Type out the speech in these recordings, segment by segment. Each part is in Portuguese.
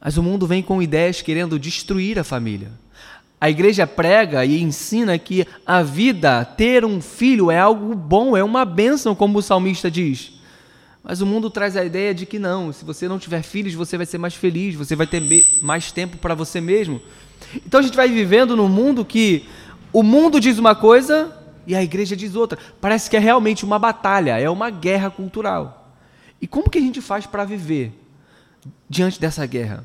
Mas o mundo vem com ideias querendo destruir a família. A igreja prega e ensina que a vida, ter um filho, é algo bom, é uma bênção, como o salmista diz. Mas o mundo traz a ideia de que não, se você não tiver filhos, você vai ser mais feliz, você vai ter mais tempo para você mesmo. Então a gente vai vivendo num mundo que o mundo diz uma coisa e a igreja diz outra. Parece que é realmente uma batalha, é uma guerra cultural. E como que a gente faz para viver diante dessa guerra?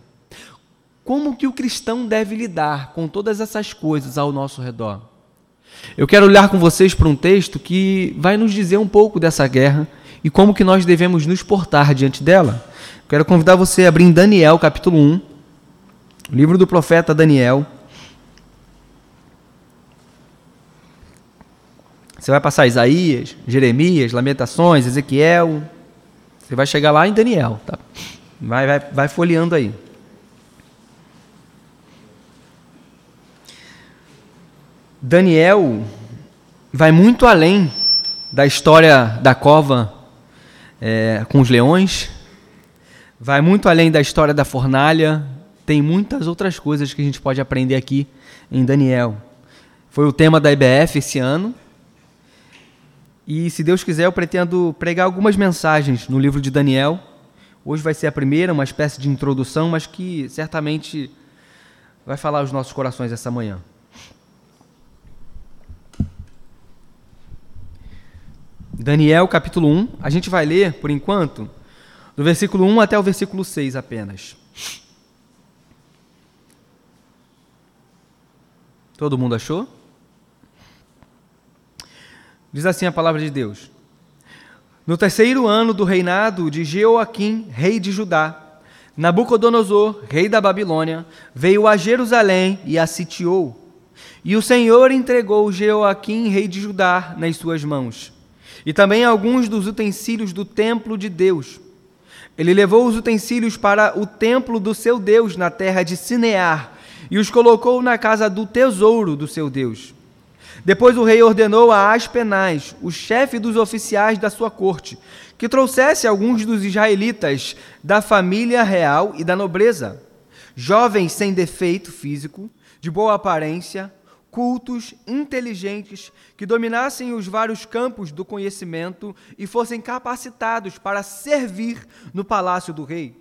Como que o cristão deve lidar com todas essas coisas ao nosso redor? Eu quero olhar com vocês para um texto que vai nos dizer um pouco dessa guerra e como que nós devemos nos portar diante dela. Quero convidar você a abrir em Daniel, capítulo 1, livro do profeta Daniel. Você vai passar Isaías, Jeremias, Lamentações, Ezequiel. Você vai chegar lá em Daniel, tá? Vai, vai, vai folheando aí. Daniel vai muito além da história da cova é, com os leões, vai muito além da história da fornalha, tem muitas outras coisas que a gente pode aprender aqui em Daniel. Foi o tema da IBF esse ano. E se Deus quiser, eu pretendo pregar algumas mensagens no livro de Daniel. Hoje vai ser a primeira, uma espécie de introdução, mas que certamente vai falar aos nossos corações essa manhã. Daniel capítulo 1, a gente vai ler, por enquanto, do versículo 1 até o versículo 6 apenas. Todo mundo achou? Diz assim a palavra de Deus: No terceiro ano do reinado de Jeoaquim, rei de Judá, Nabucodonosor, rei da Babilônia, veio a Jerusalém e a sitiou. E o Senhor entregou Jeoaquim, rei de Judá, nas suas mãos e também alguns dos utensílios do templo de Deus. Ele levou os utensílios para o templo do seu Deus na terra de Sinear e os colocou na casa do tesouro do seu Deus. Depois o rei ordenou a Aspenaz, o chefe dos oficiais da sua corte, que trouxesse alguns dos israelitas da família real e da nobreza, jovens sem defeito físico, de boa aparência, cultos, inteligentes, que dominassem os vários campos do conhecimento e fossem capacitados para servir no palácio do rei.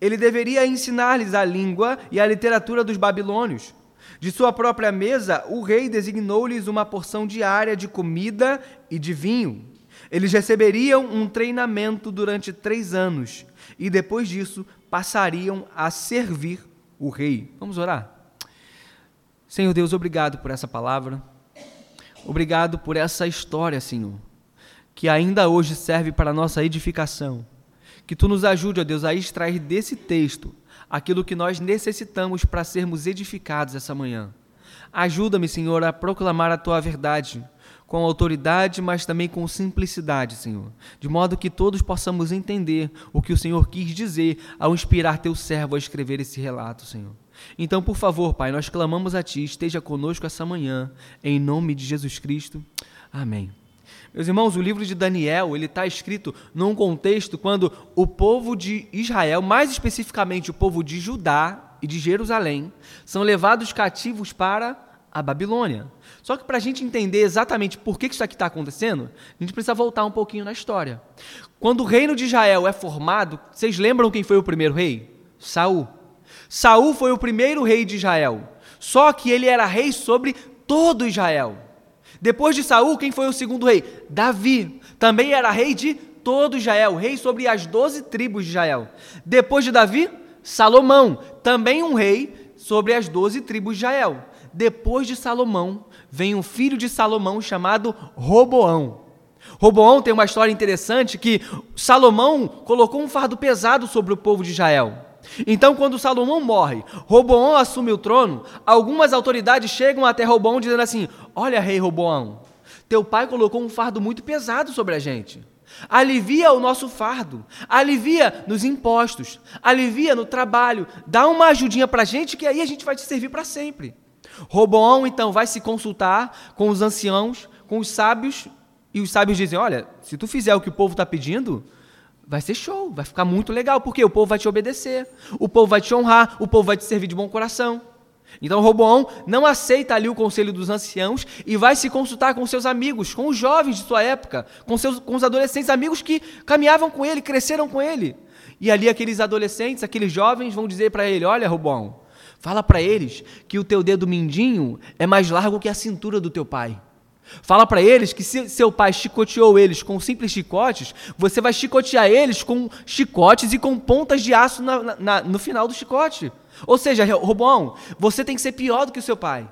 Ele deveria ensinar-lhes a língua e a literatura dos babilônios. De sua própria mesa, o rei designou-lhes uma porção diária de comida e de vinho. Eles receberiam um treinamento durante três anos e, depois disso, passariam a servir o rei. Vamos orar? Senhor Deus, obrigado por essa palavra. Obrigado por essa história, Senhor, que ainda hoje serve para a nossa edificação. Que tu nos ajude, ó Deus, a extrair desse texto aquilo que nós necessitamos para sermos edificados essa manhã. Ajuda-me, Senhor, a proclamar a tua verdade com autoridade, mas também com simplicidade, Senhor, de modo que todos possamos entender o que o Senhor quis dizer ao inspirar teu servo a escrever esse relato, Senhor. Então, por favor, Pai, nós clamamos a Ti, esteja conosco essa manhã, em nome de Jesus Cristo. Amém. Meus irmãos, o livro de Daniel ele está escrito num contexto quando o povo de Israel, mais especificamente o povo de Judá e de Jerusalém, são levados cativos para a Babilônia. Só que para a gente entender exatamente por que isso aqui está acontecendo, a gente precisa voltar um pouquinho na história. Quando o reino de Israel é formado, vocês lembram quem foi o primeiro rei? Saul. Saul foi o primeiro rei de Israel. Só que ele era rei sobre todo Israel. Depois de Saul, quem foi o segundo rei? Davi. Também era rei de todo Israel, rei sobre as doze tribos de Israel. Depois de Davi, Salomão, também um rei sobre as doze tribos de Israel. Depois de Salomão, vem um filho de Salomão chamado Roboão. Roboão tem uma história interessante que Salomão colocou um fardo pesado sobre o povo de Israel. Então, quando Salomão morre, Roboão assume o trono, algumas autoridades chegam até Roboão dizendo assim: Olha, rei Roboão, teu pai colocou um fardo muito pesado sobre a gente. Alivia o nosso fardo, alivia nos impostos, alivia no trabalho, dá uma ajudinha para a gente que aí a gente vai te servir para sempre. Roboão então vai se consultar com os anciãos, com os sábios, e os sábios dizem: Olha, se tu fizer o que o povo está pedindo, vai ser show, vai ficar muito legal, porque o povo vai te obedecer, o povo vai te honrar, o povo vai te servir de bom coração. Então Roboão não aceita ali o conselho dos anciãos e vai se consultar com seus amigos, com os jovens de sua época, com, seus, com os adolescentes, amigos que caminhavam com ele, cresceram com ele. E ali aqueles adolescentes, aqueles jovens vão dizer para ele: Olha, Roboão, fala para eles que o teu dedo mindinho é mais largo que a cintura do teu pai. Fala para eles que se seu pai chicoteou eles com simples chicotes, você vai chicotear eles com chicotes e com pontas de aço na, na, no final do chicote. Ou seja, Robão, você tem que ser pior do que o seu pai.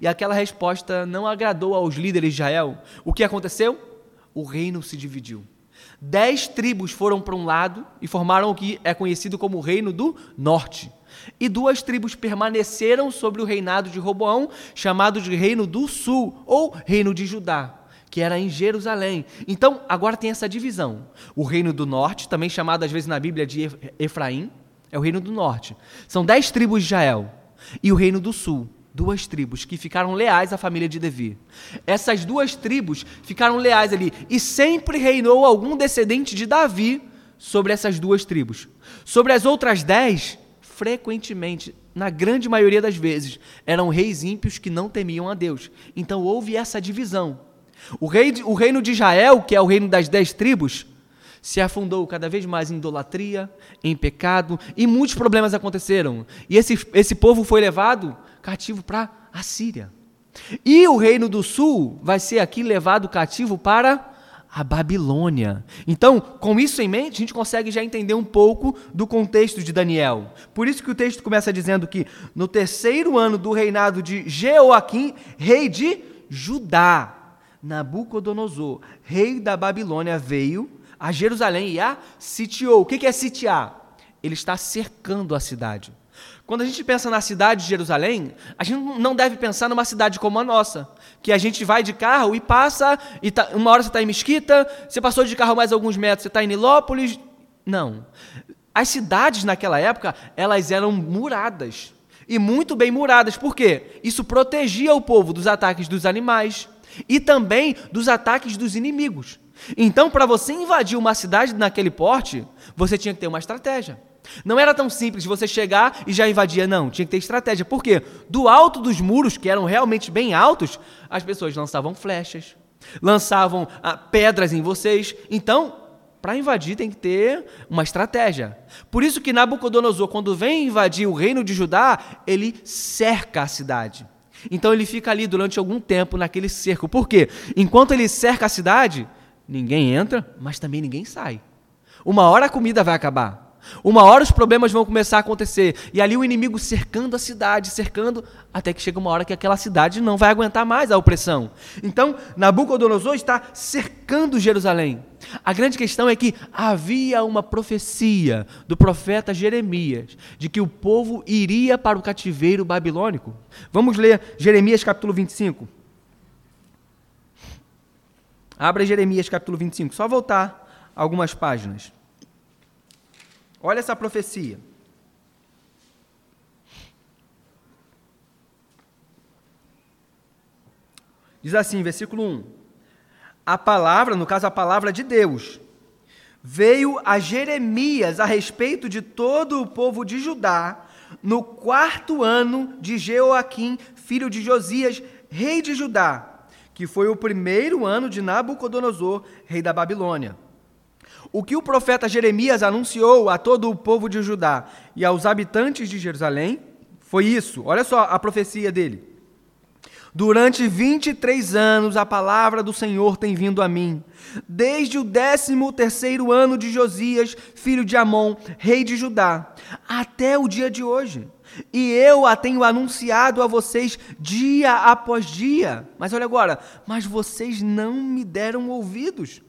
E aquela resposta não agradou aos líderes de Israel. O que aconteceu? O reino se dividiu. Dez tribos foram para um lado e formaram o que é conhecido como o Reino do Norte. E duas tribos permaneceram sobre o reinado de Roboão, chamado de Reino do Sul, ou Reino de Judá, que era em Jerusalém. Então, agora tem essa divisão. O Reino do Norte, também chamado às vezes na Bíblia de Efraim, é o Reino do Norte. São dez tribos de Israel. E o Reino do Sul, duas tribos que ficaram leais à família de Devi. Essas duas tribos ficaram leais ali e sempre reinou algum descendente de Davi sobre essas duas tribos. Sobre as outras dez, frequentemente, na grande maioria das vezes, eram reis ímpios que não temiam a Deus. Então houve essa divisão. O, rei, o reino de Israel, que é o reino das dez tribos, se afundou cada vez mais em idolatria, em pecado, e muitos problemas aconteceram. E esse, esse povo foi levado cativo para a Síria. E o reino do sul vai ser aqui levado cativo para a Babilônia. Então, com isso em mente, a gente consegue já entender um pouco do contexto de Daniel. Por isso que o texto começa dizendo que no terceiro ano do reinado de Jeoaquim, rei de Judá, Nabucodonosor, rei da Babilônia, veio a Jerusalém e a sitiou. O que é sitiar? Ele está cercando a cidade. Quando a gente pensa na cidade de Jerusalém, a gente não deve pensar numa cidade como a nossa, que a gente vai de carro e passa, e tá, uma hora você está em Mesquita, você passou de carro mais alguns metros, você está em Nilópolis. Não. As cidades naquela época, elas eram muradas. E muito bem muradas. Por quê? Isso protegia o povo dos ataques dos animais e também dos ataques dos inimigos. Então, para você invadir uma cidade naquele porte, você tinha que ter uma estratégia. Não era tão simples você chegar e já invadir, não. Tinha que ter estratégia. Por quê? Do alto dos muros, que eram realmente bem altos, as pessoas lançavam flechas, lançavam ah, pedras em vocês. Então, para invadir tem que ter uma estratégia. Por isso que Nabucodonosor, quando vem invadir o reino de Judá, ele cerca a cidade. Então ele fica ali durante algum tempo naquele cerco. Por quê? Enquanto ele cerca a cidade, ninguém entra, mas também ninguém sai. Uma hora a comida vai acabar. Uma hora os problemas vão começar a acontecer. E ali o inimigo cercando a cidade, cercando, até que chega uma hora que aquela cidade não vai aguentar mais a opressão. Então, Nabucodonosor está cercando Jerusalém. A grande questão é que havia uma profecia do profeta Jeremias de que o povo iria para o cativeiro babilônico. Vamos ler Jeremias capítulo 25. Abra Jeremias capítulo 25, só voltar algumas páginas. Olha essa profecia. Diz assim, versículo 1: A palavra, no caso a palavra de Deus, veio a Jeremias a respeito de todo o povo de Judá, no quarto ano de Jeoaquim, filho de Josias, rei de Judá, que foi o primeiro ano de Nabucodonosor, rei da Babilônia. O que o profeta Jeremias anunciou a todo o povo de Judá e aos habitantes de Jerusalém foi isso. Olha só a profecia dele. Durante 23 anos a palavra do Senhor tem vindo a mim, desde o décimo terceiro ano de Josias, filho de Amon, rei de Judá, até o dia de hoje. E eu a tenho anunciado a vocês dia após dia. Mas olha agora, mas vocês não me deram ouvidos.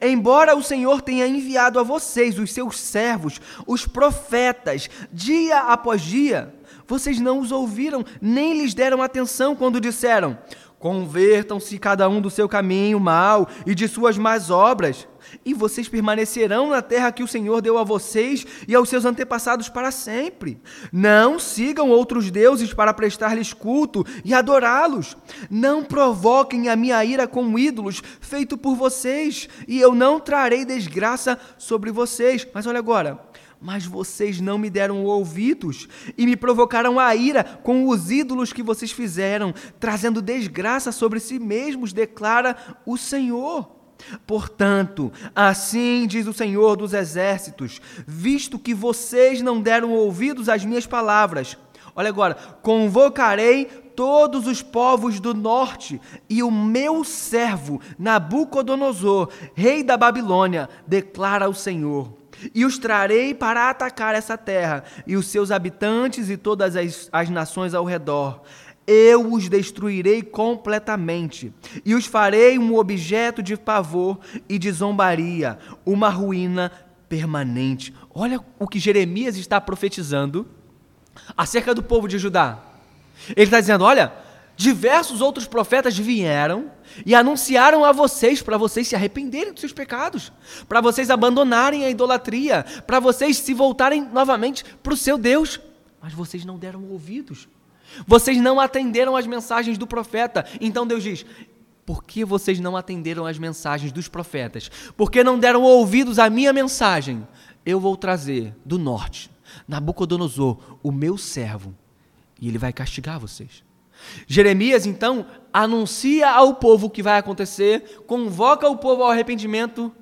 Embora o Senhor tenha enviado a vocês, os seus servos, os profetas, dia após dia, vocês não os ouviram, nem lhes deram atenção quando disseram: Convertam-se cada um do seu caminho mal e de suas más obras. E vocês permanecerão na terra que o Senhor deu a vocês e aos seus antepassados para sempre. Não sigam outros deuses para prestar-lhes culto e adorá-los. Não provoquem a minha ira com ídolos feito por vocês, e eu não trarei desgraça sobre vocês. Mas olha agora, mas vocês não me deram ouvidos e me provocaram a ira com os ídolos que vocês fizeram, trazendo desgraça sobre si mesmos, declara o Senhor. Portanto, assim diz o Senhor dos Exércitos: visto que vocês não deram ouvidos às minhas palavras, olha agora, convocarei todos os povos do norte e o meu servo Nabucodonosor, rei da Babilônia, declara o Senhor e os trarei para atacar essa terra, e os seus habitantes e todas as, as nações ao redor. Eu os destruirei completamente, e os farei um objeto de pavor e de zombaria, uma ruína permanente. Olha o que Jeremias está profetizando acerca do povo de Judá. Ele está dizendo: olha, diversos outros profetas vieram e anunciaram a vocês para vocês se arrependerem dos seus pecados, para vocês abandonarem a idolatria, para vocês se voltarem novamente para o seu Deus. Mas vocês não deram ouvidos. Vocês não atenderam às mensagens do profeta. Então Deus diz: por que vocês não atenderam às mensagens dos profetas? Porque não deram ouvidos à minha mensagem? Eu vou trazer do norte Nabucodonosor, o meu servo, e ele vai castigar vocês. Jeremias então anuncia ao povo o que vai acontecer, convoca o povo ao arrependimento,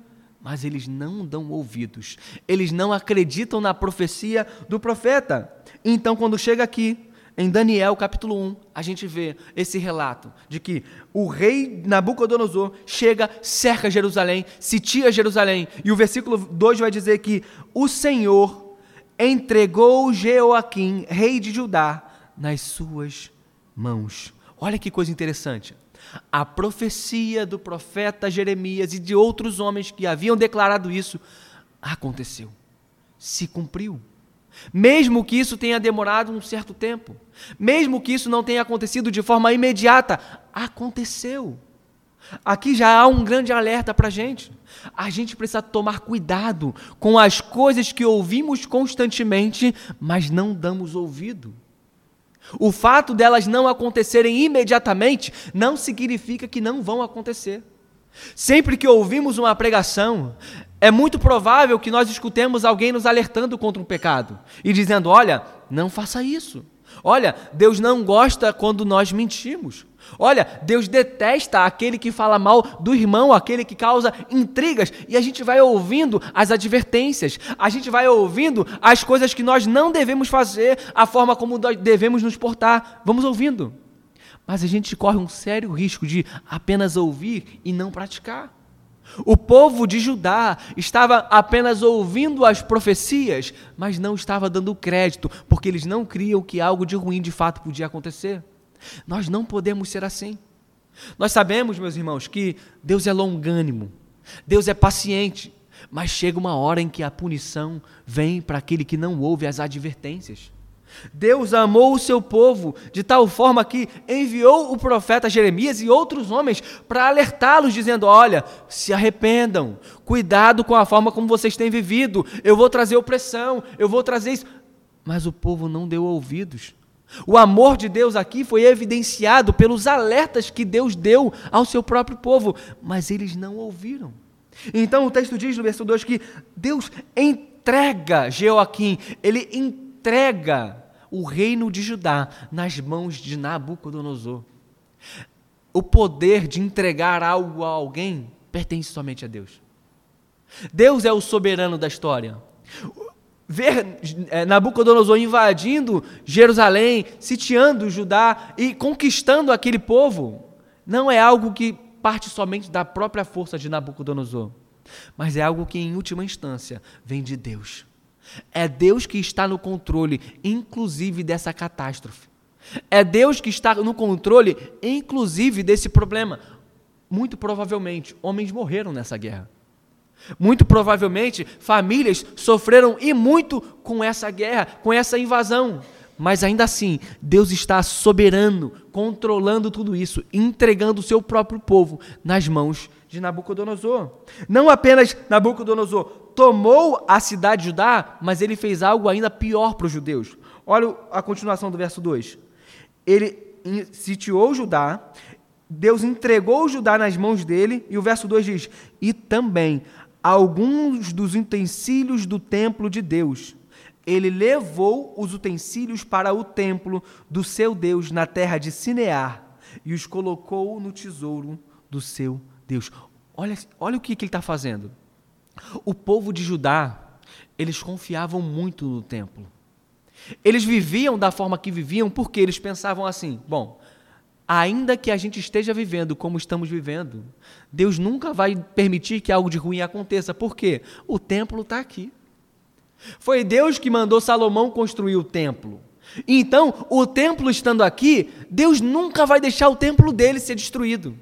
mas eles não dão ouvidos, eles não acreditam na profecia do profeta. Então, quando chega aqui, em Daniel capítulo 1, a gente vê esse relato de que o rei Nabucodonosor chega, cerca Jerusalém, sitia Jerusalém, e o versículo 2 vai dizer que o Senhor entregou Jeoaquim, rei de Judá, nas suas mãos. Olha que coisa interessante. A profecia do profeta Jeremias e de outros homens que haviam declarado isso aconteceu, se cumpriu. Mesmo que isso tenha demorado um certo tempo, mesmo que isso não tenha acontecido de forma imediata, aconteceu. Aqui já há um grande alerta para a gente. A gente precisa tomar cuidado com as coisas que ouvimos constantemente, mas não damos ouvido. O fato delas não acontecerem imediatamente não significa que não vão acontecer. Sempre que ouvimos uma pregação, é muito provável que nós escutemos alguém nos alertando contra um pecado e dizendo: olha, não faça isso. Olha, Deus não gosta quando nós mentimos. Olha, Deus detesta aquele que fala mal do irmão, aquele que causa intrigas, e a gente vai ouvindo as advertências, a gente vai ouvindo as coisas que nós não devemos fazer, a forma como nós devemos nos portar. Vamos ouvindo. Mas a gente corre um sério risco de apenas ouvir e não praticar. O povo de Judá estava apenas ouvindo as profecias, mas não estava dando crédito, porque eles não criam que algo de ruim de fato podia acontecer. Nós não podemos ser assim. Nós sabemos, meus irmãos, que Deus é longânimo, Deus é paciente, mas chega uma hora em que a punição vem para aquele que não ouve as advertências. Deus amou o seu povo de tal forma que enviou o profeta Jeremias e outros homens para alertá-los, dizendo: Olha, se arrependam, cuidado com a forma como vocês têm vivido, eu vou trazer opressão, eu vou trazer isso. Mas o povo não deu ouvidos. O amor de Deus aqui foi evidenciado pelos alertas que Deus deu ao seu próprio povo, mas eles não ouviram. Então o texto diz no versículo 2 que Deus entrega Jeoaquim, ele entrega o reino de Judá nas mãos de Nabucodonosor. O poder de entregar algo a alguém pertence somente a Deus. Deus é o soberano da história ver é, Nabucodonosor invadindo Jerusalém, sitiando Judá e conquistando aquele povo, não é algo que parte somente da própria força de Nabucodonosor, mas é algo que, em última instância, vem de Deus. É Deus que está no controle, inclusive dessa catástrofe. É Deus que está no controle, inclusive desse problema. Muito provavelmente, homens morreram nessa guerra. Muito provavelmente, famílias sofreram e muito com essa guerra, com essa invasão. Mas ainda assim, Deus está soberano, controlando tudo isso, entregando o seu próprio povo nas mãos de Nabucodonosor. Não apenas Nabucodonosor tomou a cidade de Judá, mas ele fez algo ainda pior para os judeus. Olha a continuação do verso 2. Ele sitiou Judá, Deus entregou Judá nas mãos dele, e o verso 2 diz: E também alguns dos utensílios do templo de Deus. Ele levou os utensílios para o templo do seu Deus na terra de Sinear e os colocou no tesouro do seu Deus. Olha, olha o que, que ele está fazendo. O povo de Judá, eles confiavam muito no templo. Eles viviam da forma que viviam porque eles pensavam assim: bom, ainda que a gente esteja vivendo como estamos vivendo, Deus nunca vai permitir que algo de ruim aconteça. Por quê? O templo está aqui. Foi Deus que mandou Salomão construir o templo. Então, o templo estando aqui, Deus nunca vai deixar o templo dele ser destruído.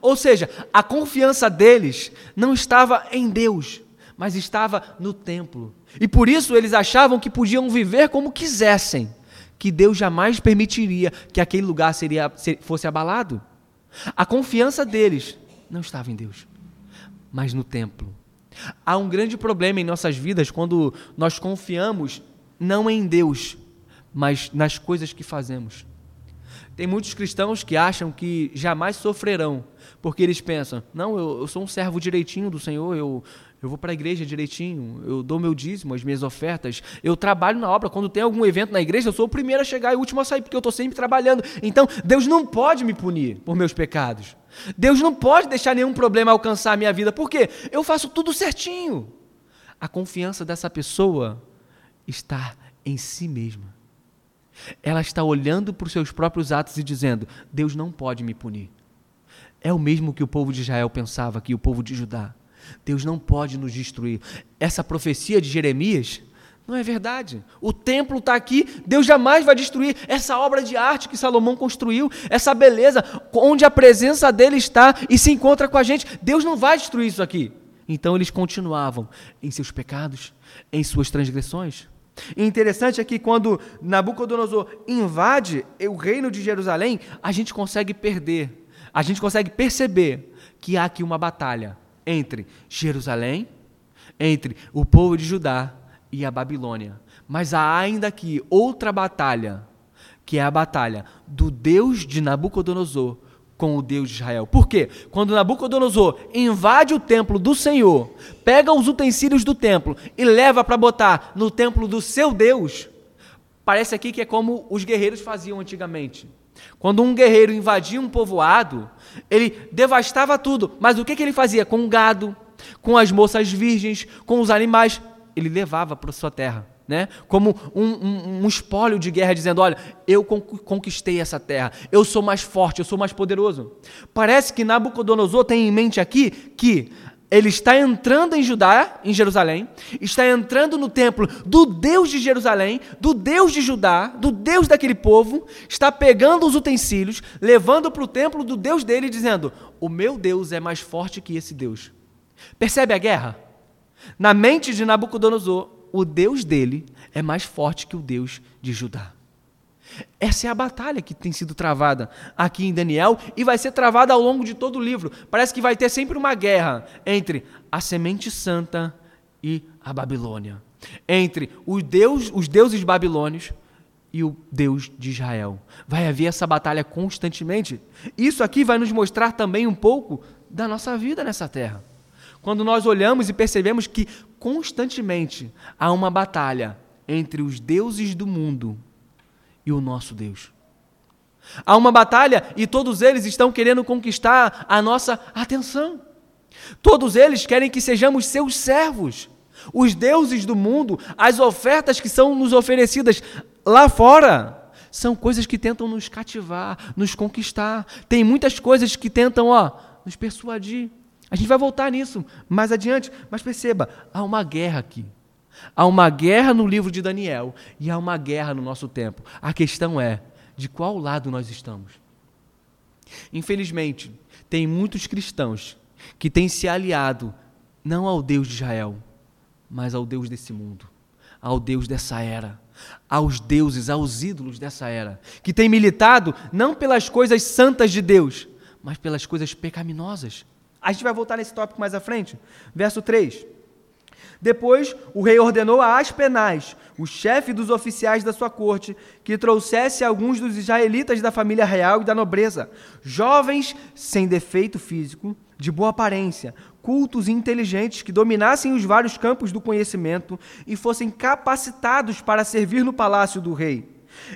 Ou seja, a confiança deles não estava em Deus, mas estava no templo. E por isso eles achavam que podiam viver como quisessem, que Deus jamais permitiria que aquele lugar seria, fosse abalado. A confiança deles não estava em Deus, mas no templo. Há um grande problema em nossas vidas quando nós confiamos não em Deus, mas nas coisas que fazemos. Tem muitos cristãos que acham que jamais sofrerão, porque eles pensam: não, eu, eu sou um servo direitinho do Senhor, eu, eu vou para a igreja direitinho, eu dou meu dízimo, as minhas ofertas, eu trabalho na obra. Quando tem algum evento na igreja, eu sou o primeiro a chegar e o último a sair, porque eu estou sempre trabalhando. Então, Deus não pode me punir por meus pecados. Deus não pode deixar nenhum problema alcançar a minha vida, porque eu faço tudo certinho. A confiança dessa pessoa está em si mesma. Ela está olhando para os seus próprios atos e dizendo: Deus não pode me punir. É o mesmo que o povo de Israel pensava aqui, o povo de Judá. Deus não pode nos destruir. Essa profecia de Jeremias não é verdade. O templo está aqui, Deus jamais vai destruir essa obra de arte que Salomão construiu, essa beleza, onde a presença dele está e se encontra com a gente. Deus não vai destruir isso aqui. Então eles continuavam em seus pecados, em suas transgressões. E interessante é que quando Nabucodonosor invade o reino de Jerusalém, a gente consegue perder, a gente consegue perceber que há aqui uma batalha entre Jerusalém, entre o povo de Judá e a Babilônia. Mas há ainda aqui outra batalha, que é a batalha do Deus de Nabucodonosor com o Deus de Israel. Por quê? Quando Nabucodonosor invade o templo do Senhor, pega os utensílios do templo e leva para botar no templo do seu Deus, parece aqui que é como os guerreiros faziam antigamente. Quando um guerreiro invadia um povoado, ele devastava tudo, mas o que, que ele fazia? Com o gado, com as moças virgens, com os animais, ele levava para sua terra né? como um, um, um espólio de guerra, dizendo: Olha, eu conquistei essa terra, eu sou mais forte, eu sou mais poderoso. Parece que Nabucodonosor tem em mente aqui que ele está entrando em Judá, em Jerusalém, está entrando no templo do Deus de Jerusalém, do Deus de Judá, do Deus daquele povo, está pegando os utensílios, levando para o templo do Deus dele, dizendo: O meu Deus é mais forte que esse Deus. Percebe a guerra? Na mente de Nabucodonosor, o Deus dele é mais forte que o Deus de Judá. Essa é a batalha que tem sido travada aqui em Daniel e vai ser travada ao longo de todo o livro. Parece que vai ter sempre uma guerra entre a semente santa e a Babilônia, entre os, deus, os deuses babilônios e o Deus de Israel. Vai haver essa batalha constantemente. Isso aqui vai nos mostrar também um pouco da nossa vida nessa terra. Quando nós olhamos e percebemos que constantemente há uma batalha entre os deuses do mundo e o nosso Deus. Há uma batalha e todos eles estão querendo conquistar a nossa atenção. Todos eles querem que sejamos seus servos. Os deuses do mundo, as ofertas que são nos oferecidas lá fora, são coisas que tentam nos cativar, nos conquistar. Tem muitas coisas que tentam, ó, nos persuadir. A gente vai voltar nisso mais adiante, mas perceba, há uma guerra aqui. Há uma guerra no livro de Daniel e há uma guerra no nosso tempo. A questão é de qual lado nós estamos. Infelizmente, tem muitos cristãos que têm se aliado não ao Deus de Israel, mas ao Deus desse mundo, ao Deus dessa era, aos deuses, aos ídolos dessa era, que têm militado não pelas coisas santas de Deus, mas pelas coisas pecaminosas A gente vai voltar nesse tópico mais à frente. Verso 3. Depois, o rei ordenou a Aspenaz, o chefe dos oficiais da sua corte, que trouxesse alguns dos israelitas da família real e da nobreza, jovens sem defeito físico, de boa aparência, cultos e inteligentes, que dominassem os vários campos do conhecimento e fossem capacitados para servir no palácio do rei.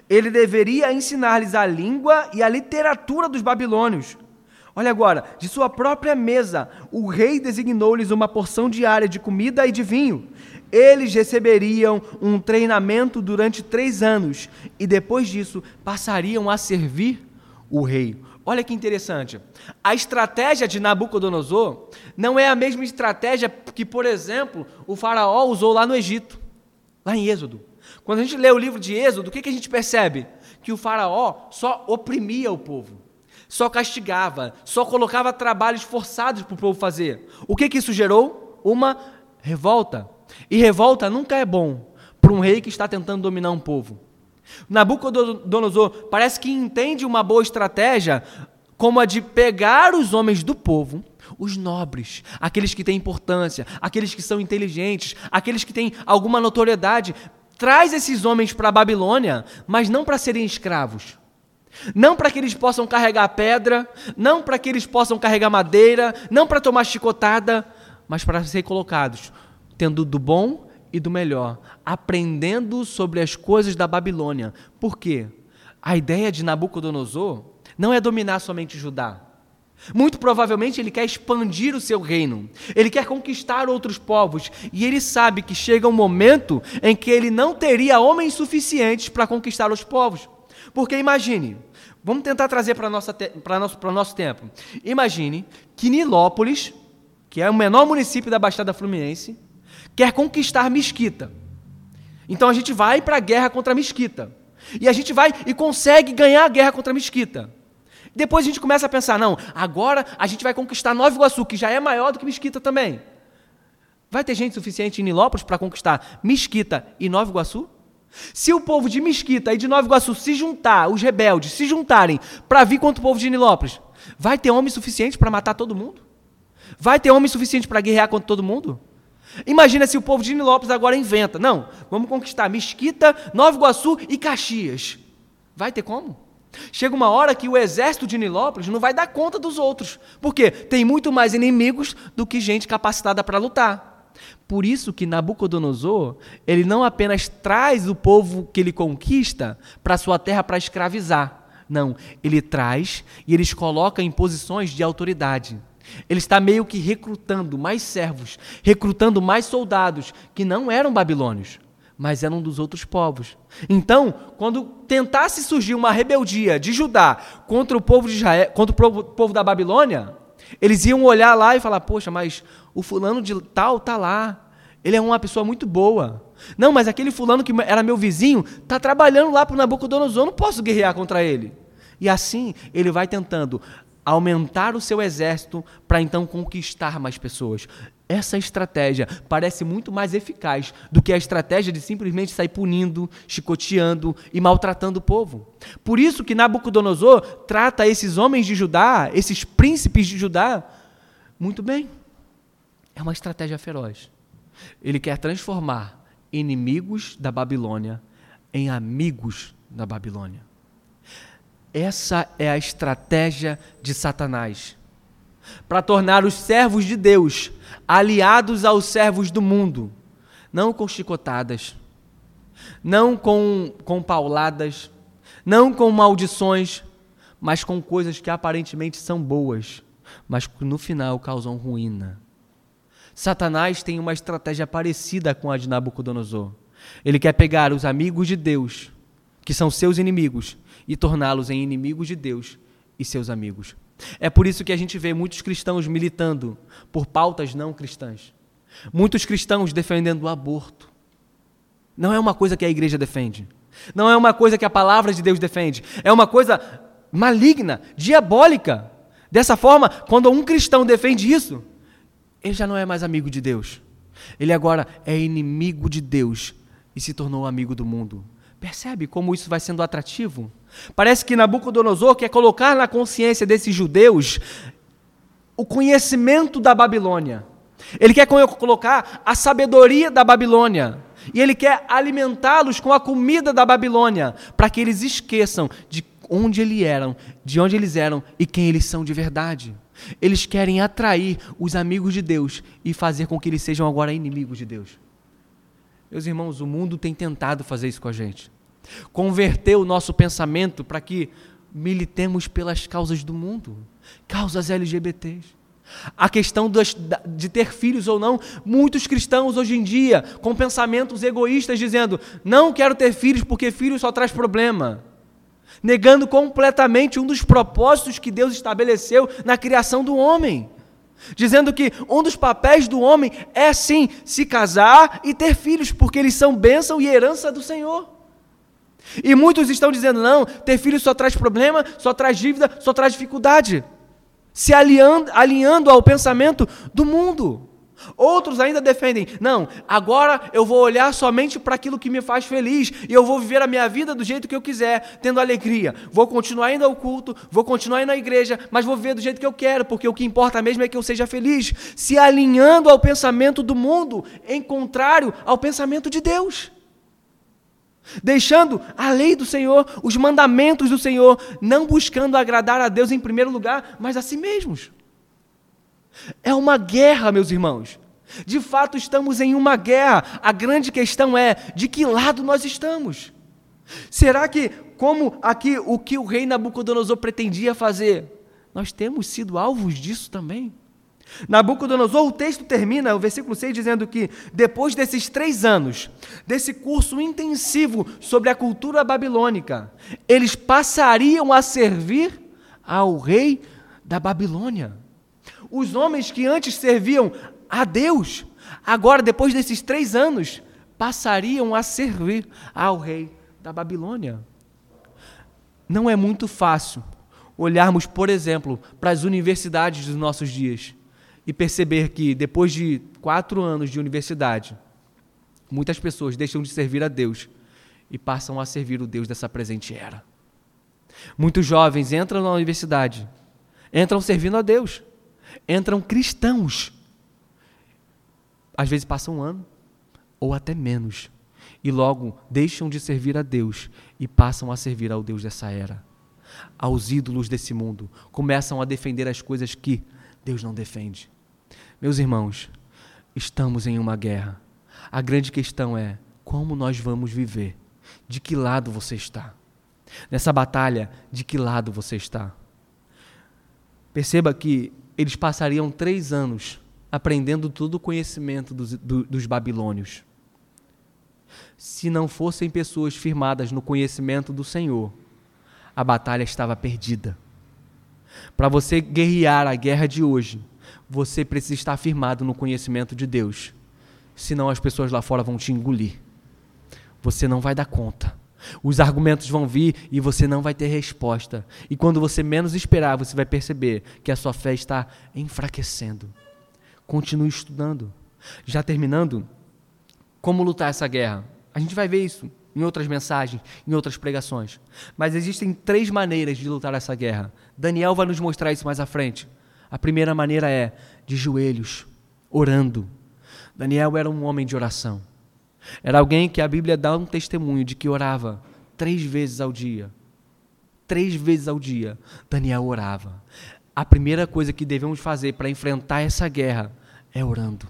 Ele deveria ensinar-lhes a língua e a literatura dos babilônios Olha agora, de sua própria mesa, o rei designou-lhes uma porção diária de comida e de vinho. Eles receberiam um treinamento durante três anos e depois disso passariam a servir o rei. Olha que interessante. A estratégia de Nabucodonosor não é a mesma estratégia que, por exemplo, o faraó usou lá no Egito, lá em Êxodo. Quando a gente lê o livro de Êxodo, o que, que a gente percebe? Que o faraó só oprimia o povo só castigava, só colocava trabalhos forçados para o povo fazer. O que, que isso gerou? Uma revolta. E revolta nunca é bom para um rei que está tentando dominar um povo. Nabucodonosor parece que entende uma boa estratégia como a de pegar os homens do povo, os nobres, aqueles que têm importância, aqueles que são inteligentes, aqueles que têm alguma notoriedade, traz esses homens para a Babilônia, mas não para serem escravos não para que eles possam carregar pedra, não para que eles possam carregar madeira, não para tomar chicotada, mas para ser colocados, tendo do bom e do melhor, aprendendo sobre as coisas da Babilônia. Por quê? A ideia de Nabucodonosor não é dominar somente Judá. Muito provavelmente ele quer expandir o seu reino, ele quer conquistar outros povos, e ele sabe que chega um momento em que ele não teria homens suficientes para conquistar os povos. Porque imagine, vamos tentar trazer para o nosso, nosso tempo. Imagine que Nilópolis, que é o menor município da Baixada Fluminense, quer conquistar Mesquita. Então a gente vai para a guerra contra Mesquita. E a gente vai e consegue ganhar a guerra contra Mesquita. Depois a gente começa a pensar, não, agora a gente vai conquistar Nova Iguaçu, que já é maior do que Mesquita também. Vai ter gente suficiente em Nilópolis para conquistar Mesquita e Nova Iguaçu? Se o povo de Mesquita e de Nova Iguaçu se juntar, os rebeldes se juntarem para vir contra o povo de Nilópolis, vai ter homem suficiente para matar todo mundo? Vai ter homem suficiente para guerrear contra todo mundo? Imagina se o povo de Nilópolis agora inventa. Não, vamos conquistar Mesquita, Nova Iguaçu e Caxias. Vai ter como? Chega uma hora que o exército de Nilópolis não vai dar conta dos outros. Por quê? Tem muito mais inimigos do que gente capacitada para lutar. Por isso que Nabucodonosor, ele não apenas traz o povo que ele conquista para sua terra para escravizar. Não, ele traz e eles coloca em posições de autoridade. Ele está meio que recrutando mais servos, recrutando mais soldados que não eram babilônios, mas eram dos outros povos. Então, quando tentasse surgir uma rebeldia de Judá contra o povo de Israel, contra o povo da Babilônia, eles iam olhar lá e falar: "Poxa, mas o fulano de tal tá lá. Ele é uma pessoa muito boa. Não, mas aquele fulano que era meu vizinho está trabalhando lá para o Nabucodonosor, não posso guerrear contra ele. E assim ele vai tentando aumentar o seu exército para então conquistar mais pessoas. Essa estratégia parece muito mais eficaz do que a estratégia de simplesmente sair punindo, chicoteando e maltratando o povo. Por isso que Nabucodonosor trata esses homens de Judá, esses príncipes de Judá, muito bem. É uma estratégia feroz. Ele quer transformar inimigos da Babilônia em amigos da Babilônia. Essa é a estratégia de Satanás. Para tornar os servos de Deus aliados aos servos do mundo, não com chicotadas, não com, com pauladas, não com maldições, mas com coisas que aparentemente são boas, mas que no final causam ruína. Satanás tem uma estratégia parecida com a de Nabucodonosor. Ele quer pegar os amigos de Deus, que são seus inimigos, e torná-los em inimigos de Deus e seus amigos. É por isso que a gente vê muitos cristãos militando por pautas não cristãs. Muitos cristãos defendendo o aborto. Não é uma coisa que a igreja defende. Não é uma coisa que a palavra de Deus defende. É uma coisa maligna, diabólica. Dessa forma, quando um cristão defende isso, ele já não é mais amigo de Deus. Ele agora é inimigo de Deus e se tornou amigo do mundo. Percebe como isso vai sendo atrativo? Parece que Nabucodonosor quer colocar na consciência desses judeus o conhecimento da Babilônia. Ele quer colocar a sabedoria da Babilônia. E ele quer alimentá-los com a comida da Babilônia, para que eles esqueçam de onde eles eram, de onde eles eram e quem eles são de verdade. Eles querem atrair os amigos de Deus e fazer com que eles sejam agora inimigos de Deus. Meus irmãos, o mundo tem tentado fazer isso com a gente. Converter o nosso pensamento para que militemos pelas causas do mundo, causas LGBTs. A questão de ter filhos ou não, muitos cristãos hoje em dia, com pensamentos egoístas, dizendo: não quero ter filhos porque filhos só traz problema. Negando completamente um dos propósitos que Deus estabeleceu na criação do homem. Dizendo que um dos papéis do homem é sim se casar e ter filhos, porque eles são bênção e herança do Senhor. E muitos estão dizendo: não, ter filhos só traz problema, só traz dívida, só traz dificuldade se alinhando, alinhando ao pensamento do mundo. Outros ainda defendem, não, agora eu vou olhar somente para aquilo que me faz feliz e eu vou viver a minha vida do jeito que eu quiser, tendo alegria. Vou continuar indo ao culto, vou continuar indo à igreja, mas vou viver do jeito que eu quero, porque o que importa mesmo é que eu seja feliz, se alinhando ao pensamento do mundo, em contrário ao pensamento de Deus deixando a lei do Senhor, os mandamentos do Senhor, não buscando agradar a Deus em primeiro lugar, mas a si mesmos. É uma guerra, meus irmãos. De fato, estamos em uma guerra. A grande questão é de que lado nós estamos. Será que, como aqui o que o rei Nabucodonosor pretendia fazer, nós temos sido alvos disso também? Nabucodonosor, o texto termina, o versículo 6, dizendo que depois desses três anos, desse curso intensivo sobre a cultura babilônica, eles passariam a servir ao rei da Babilônia. Os homens que antes serviam a Deus, agora, depois desses três anos, passariam a servir ao rei da Babilônia. Não é muito fácil olharmos, por exemplo, para as universidades dos nossos dias e perceber que depois de quatro anos de universidade, muitas pessoas deixam de servir a Deus e passam a servir o Deus dessa presente era. Muitos jovens entram na universidade, entram servindo a Deus, entram cristãos. Às vezes passam um ano ou até menos e logo deixam de servir a Deus e passam a servir ao Deus dessa era, aos ídolos desse mundo, começam a defender as coisas que Deus não defende. Meus irmãos, estamos em uma guerra. A grande questão é como nós vamos viver. De que lado você está? Nessa batalha, de que lado você está? Perceba que eles passariam três anos aprendendo todo o conhecimento dos, do, dos babilônios. Se não fossem pessoas firmadas no conhecimento do Senhor, a batalha estava perdida. Para você guerrear a guerra de hoje, você precisa estar firmado no conhecimento de Deus. Senão as pessoas lá fora vão te engolir. Você não vai dar conta. Os argumentos vão vir e você não vai ter resposta. E quando você menos esperar, você vai perceber que a sua fé está enfraquecendo. Continue estudando. Já terminando, como lutar essa guerra? A gente vai ver isso em outras mensagens, em outras pregações. Mas existem três maneiras de lutar essa guerra. Daniel vai nos mostrar isso mais à frente. A primeira maneira é de joelhos, orando. Daniel era um homem de oração. Era alguém que a Bíblia dá um testemunho de que orava três vezes ao dia. Três vezes ao dia, Daniel orava. A primeira coisa que devemos fazer para enfrentar essa guerra é orando.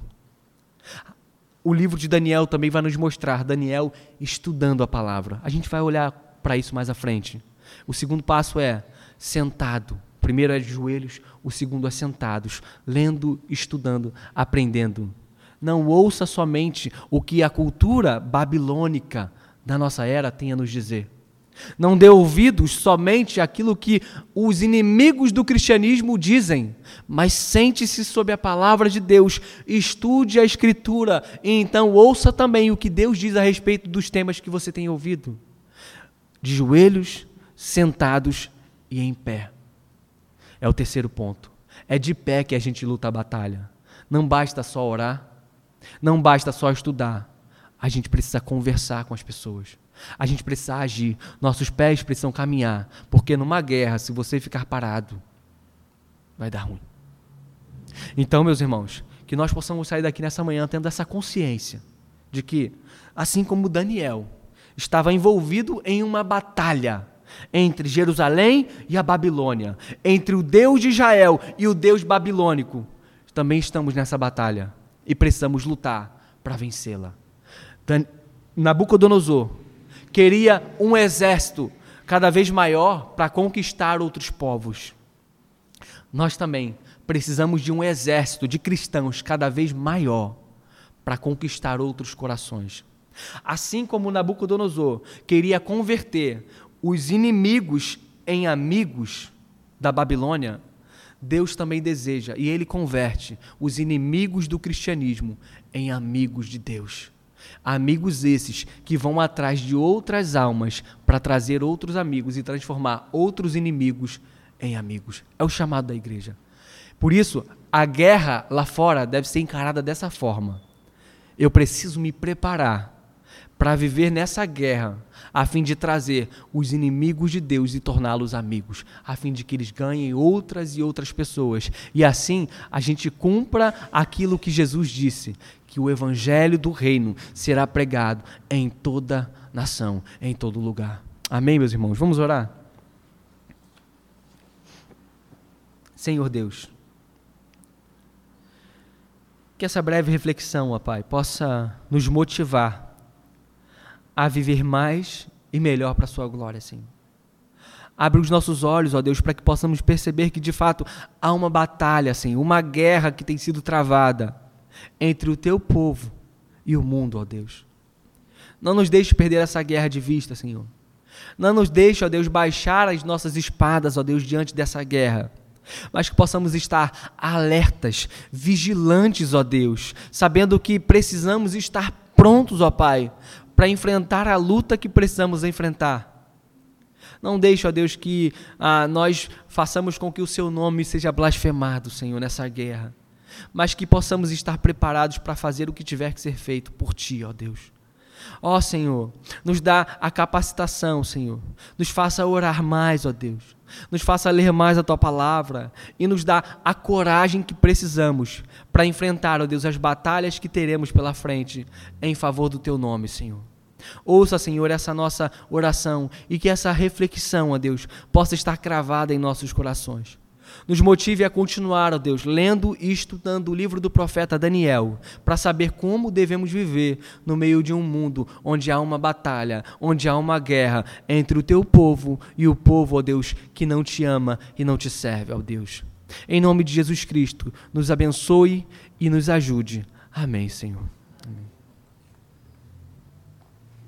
O livro de Daniel também vai nos mostrar Daniel estudando a palavra. A gente vai olhar para isso mais à frente. O segundo passo é sentado, primeiro é de joelhos, o segundo é sentados, lendo, estudando, aprendendo. Não ouça somente o que a cultura babilônica da nossa era tem a nos dizer. Não dê ouvidos somente àquilo que os inimigos do cristianismo dizem, mas sente-se sob a palavra de Deus, estude a Escritura e então ouça também o que Deus diz a respeito dos temas que você tem ouvido. De joelhos, sentados e em pé. É o terceiro ponto. É de pé que a gente luta a batalha. Não basta só orar, não basta só estudar. A gente precisa conversar com as pessoas. A gente precisa agir. Nossos pés precisam caminhar. Porque numa guerra, se você ficar parado, vai dar ruim. Então, meus irmãos, que nós possamos sair daqui nessa manhã tendo essa consciência de que, assim como Daniel estava envolvido em uma batalha entre Jerusalém e a Babilônia, entre o Deus de Israel e o Deus babilônico, também estamos nessa batalha e precisamos lutar para vencê-la. Nabucodonosor queria um exército cada vez maior para conquistar outros povos. Nós também precisamos de um exército de cristãos cada vez maior para conquistar outros corações. Assim como Nabucodonosor queria converter os inimigos em amigos da Babilônia, Deus também deseja e ele converte os inimigos do cristianismo em amigos de Deus. Amigos esses que vão atrás de outras almas para trazer outros amigos e transformar outros inimigos em amigos. É o chamado da igreja. Por isso, a guerra lá fora deve ser encarada dessa forma. Eu preciso me preparar para viver nessa guerra, a fim de trazer os inimigos de Deus e torná-los amigos, a fim de que eles ganhem outras e outras pessoas. E assim a gente cumpra aquilo que Jesus disse, que o evangelho do reino será pregado em toda nação, em todo lugar. Amém, meus irmãos? Vamos orar? Senhor Deus, que essa breve reflexão, ó Pai, possa nos motivar a viver mais e melhor para a Sua glória, Senhor. Abre os nossos olhos, ó Deus, para que possamos perceber que de fato há uma batalha, Senhor, uma guerra que tem sido travada entre o Teu povo e o mundo, ó Deus. Não nos deixe perder essa guerra de vista, Senhor. Não nos deixe, ó Deus, baixar as nossas espadas, ó Deus, diante dessa guerra mas que possamos estar alertas, vigilantes, ó Deus, sabendo que precisamos estar prontos, ó Pai, para enfrentar a luta que precisamos enfrentar. Não deixe, ó Deus, que ah, nós façamos com que o Seu nome seja blasfemado, Senhor, nessa guerra, mas que possamos estar preparados para fazer o que tiver que ser feito por Ti, ó Deus. Ó Senhor, nos dá a capacitação, Senhor. Nos faça orar mais, ó Deus. Nos faça ler mais a tua palavra e nos dá a coragem que precisamos para enfrentar, ó Deus, as batalhas que teremos pela frente em favor do teu nome, Senhor. Ouça, Senhor, essa nossa oração e que essa reflexão, ó Deus, possa estar cravada em nossos corações nos motive a continuar, ó Deus, lendo e estudando o livro do profeta Daniel, para saber como devemos viver no meio de um mundo onde há uma batalha, onde há uma guerra entre o teu povo e o povo, ó Deus, que não te ama e não te serve, ó Deus. Em nome de Jesus Cristo, nos abençoe e nos ajude. Amém, Senhor.